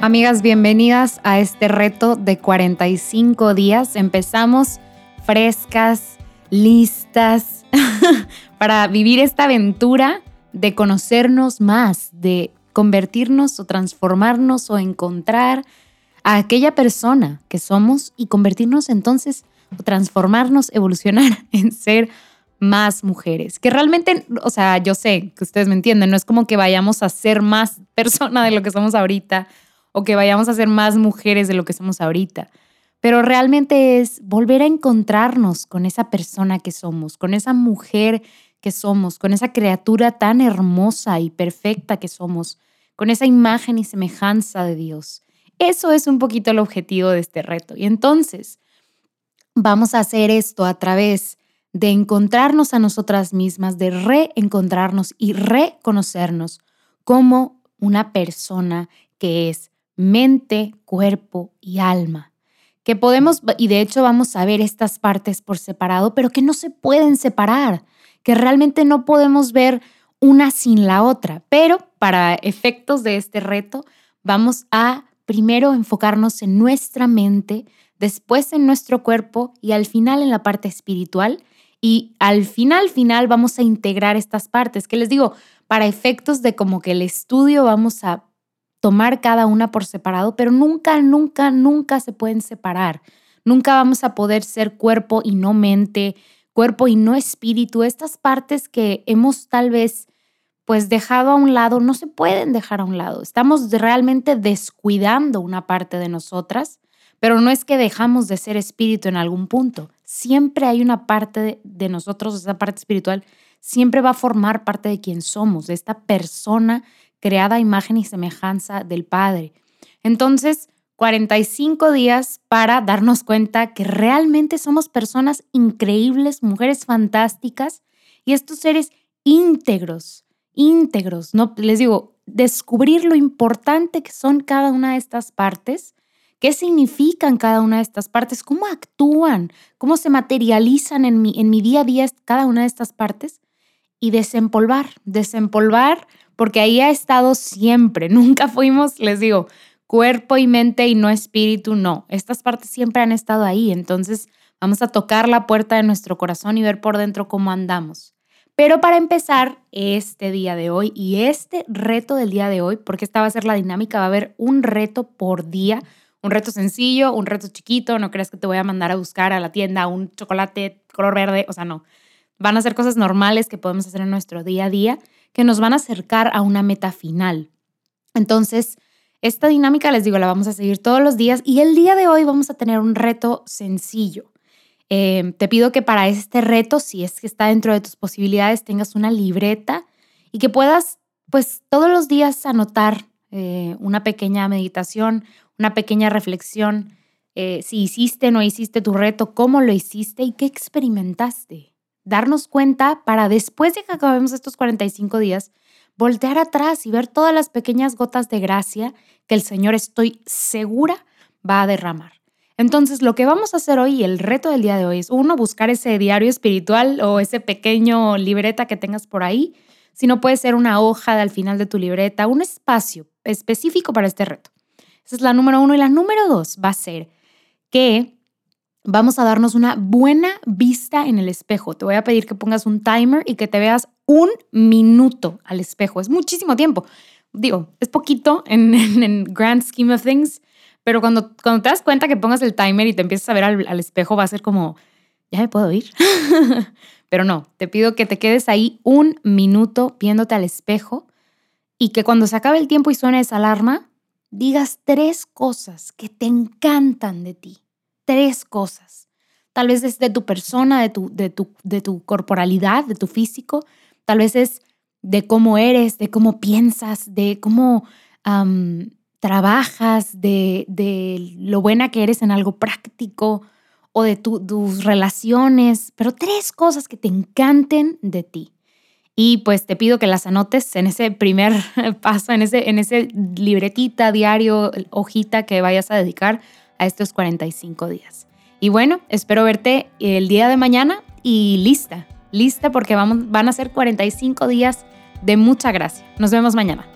Amigas, bienvenidas a este reto de 45 días. Empezamos frescas, listas para vivir esta aventura de conocernos más, de convertirnos o transformarnos o encontrar a aquella persona que somos y convertirnos entonces o transformarnos, evolucionar en ser más mujeres. Que realmente, o sea, yo sé que ustedes me entienden, no es como que vayamos a ser más persona de lo que somos ahorita o que vayamos a ser más mujeres de lo que somos ahorita, pero realmente es volver a encontrarnos con esa persona que somos, con esa mujer que somos, con esa criatura tan hermosa y perfecta que somos, con esa imagen y semejanza de Dios. Eso es un poquito el objetivo de este reto. Y entonces vamos a hacer esto a través de encontrarnos a nosotras mismas, de reencontrarnos y reconocernos como una persona que es mente, cuerpo y alma. Que podemos, y de hecho vamos a ver estas partes por separado, pero que no se pueden separar, que realmente no podemos ver una sin la otra. Pero para efectos de este reto, vamos a primero enfocarnos en nuestra mente, después en nuestro cuerpo y al final en la parte espiritual. Y al final, final, vamos a integrar estas partes, que les digo, para efectos de como que el estudio vamos a tomar cada una por separado, pero nunca, nunca, nunca se pueden separar. Nunca vamos a poder ser cuerpo y no mente, cuerpo y no espíritu. Estas partes que hemos tal vez pues dejado a un lado, no se pueden dejar a un lado. Estamos realmente descuidando una parte de nosotras, pero no es que dejamos de ser espíritu en algún punto. Siempre hay una parte de nosotros, esa parte espiritual, siempre va a formar parte de quien somos, de esta persona creada a imagen y semejanza del Padre. Entonces, 45 días para darnos cuenta que realmente somos personas increíbles, mujeres fantásticas y estos seres íntegros, íntegros, ¿no? Les digo, descubrir lo importante que son cada una de estas partes, qué significan cada una de estas partes, cómo actúan, cómo se materializan en mi, en mi día a día cada una de estas partes y desempolvar, desempolvar porque ahí ha estado siempre. Nunca fuimos, les digo, cuerpo y mente y no espíritu, no. Estas partes siempre han estado ahí. Entonces vamos a tocar la puerta de nuestro corazón y ver por dentro cómo andamos. Pero para empezar este día de hoy y este reto del día de hoy, porque esta va a ser la dinámica, va a haber un reto por día, un reto sencillo, un reto chiquito, no creas que te voy a mandar a buscar a la tienda un chocolate color verde, o sea, no. Van a ser cosas normales que podemos hacer en nuestro día a día que nos van a acercar a una meta final. Entonces, esta dinámica, les digo, la vamos a seguir todos los días y el día de hoy vamos a tener un reto sencillo. Eh, te pido que para este reto, si es que está dentro de tus posibilidades, tengas una libreta y que puedas, pues, todos los días anotar eh, una pequeña meditación, una pequeña reflexión, eh, si hiciste o no hiciste tu reto, cómo lo hiciste y qué experimentaste darnos cuenta para después de que acabemos estos 45 días, voltear atrás y ver todas las pequeñas gotas de gracia que el Señor estoy segura va a derramar. Entonces, lo que vamos a hacer hoy, el reto del día de hoy es, uno, buscar ese diario espiritual o ese pequeño libreta que tengas por ahí. Si no puede ser una hoja al final de tu libreta, un espacio específico para este reto. Esa es la número uno. Y la número dos va a ser que vamos a darnos una buena vista en el espejo. Te voy a pedir que pongas un timer y que te veas un minuto al espejo. Es muchísimo tiempo. Digo, es poquito en, grand scheme of things, pero cuando, cuando te das cuenta que pongas el timer y te empiezas a ver al, al espejo, va a ser como, ya me puedo ir. pero no, te pido que te quedes ahí un minuto viéndote al espejo y que cuando se acabe el tiempo y suene esa alarma, digas tres cosas que te encantan de ti tres cosas. Tal vez es de tu persona, de tu, de tu, de tu corporalidad, de tu físico. Tal vez es de cómo eres, de cómo piensas, de cómo trabajas, de, de, lo buena que eres en algo práctico o de tus relaciones, pero tres cosas que te encanten de ti. Y pues te pido que las anotes en ese primer paso, en ese, en ese libretita, diario, hojita que vayas a dedicar a estos 45 días. Y bueno, espero verte el día de mañana y lista, lista porque vamos, van a ser 45 días de mucha gracia. Nos vemos mañana.